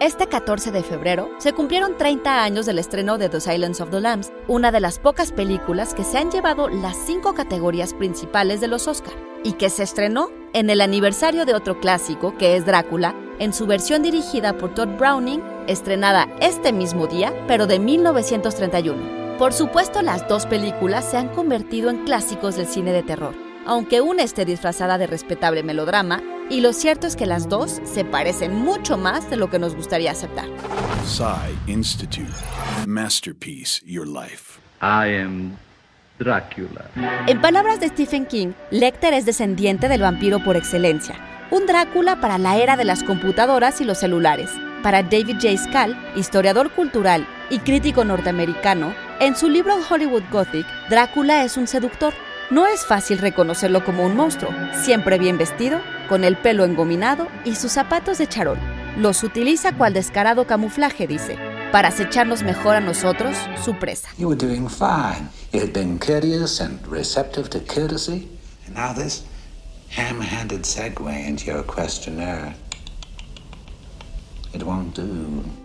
Este 14 de febrero se cumplieron 30 años del estreno de The Silence of the Lambs, una de las pocas películas que se han llevado las cinco categorías principales de los Oscar y que se estrenó en el aniversario de otro clásico que es Drácula, en su versión dirigida por Todd Browning, estrenada este mismo día, pero de 1931. Por supuesto, las dos películas se han convertido en clásicos del cine de terror, aunque una esté disfrazada de respetable melodrama y lo cierto es que las dos se parecen mucho más de lo que nos gustaría aceptar. Psy Institute. Masterpiece Your Life. I am Drácula. En palabras de Stephen King, Lecter es descendiente del vampiro por excelencia, un Drácula para la era de las computadoras y los celulares. Para David J. Scal, historiador cultural y crítico norteamericano, en su libro Hollywood Gothic, Drácula es un seductor. No es fácil reconocerlo como un monstruo, siempre bien vestido, con el pelo engominado y sus zapatos de charol. Los utiliza cual descarado camuflaje, dice, para acecharnos mejor a nosotros, su presa. You were doing fine. You had been courteous and receptive to courtesy. And now this ham-handed segue into your questionnaire.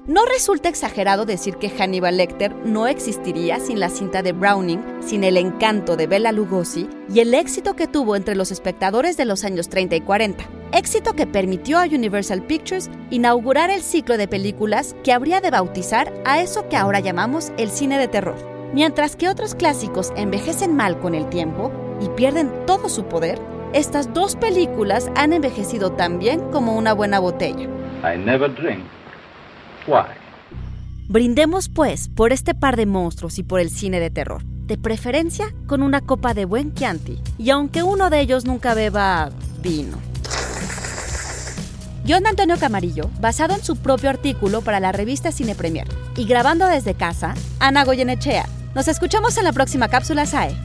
No resulta exagerado decir que Hannibal Lecter no existiría sin la cinta de Browning, sin el encanto de Bela Lugosi y el éxito que tuvo entre los espectadores de los años 30 y 40. Éxito que permitió a Universal Pictures inaugurar el ciclo de películas que habría de bautizar a eso que ahora llamamos el cine de terror. Mientras que otros clásicos envejecen mal con el tiempo y pierden todo su poder, estas dos películas han envejecido tan bien como una buena botella. I never drink. Why? Brindemos pues por este par de monstruos y por el cine de terror, de preferencia con una copa de buen Chianti, y aunque uno de ellos nunca beba vino. John Antonio Camarillo, basado en su propio artículo para la revista Cine Premier, y grabando desde casa, Ana Goyenechea. Nos escuchamos en la próxima cápsula SAE.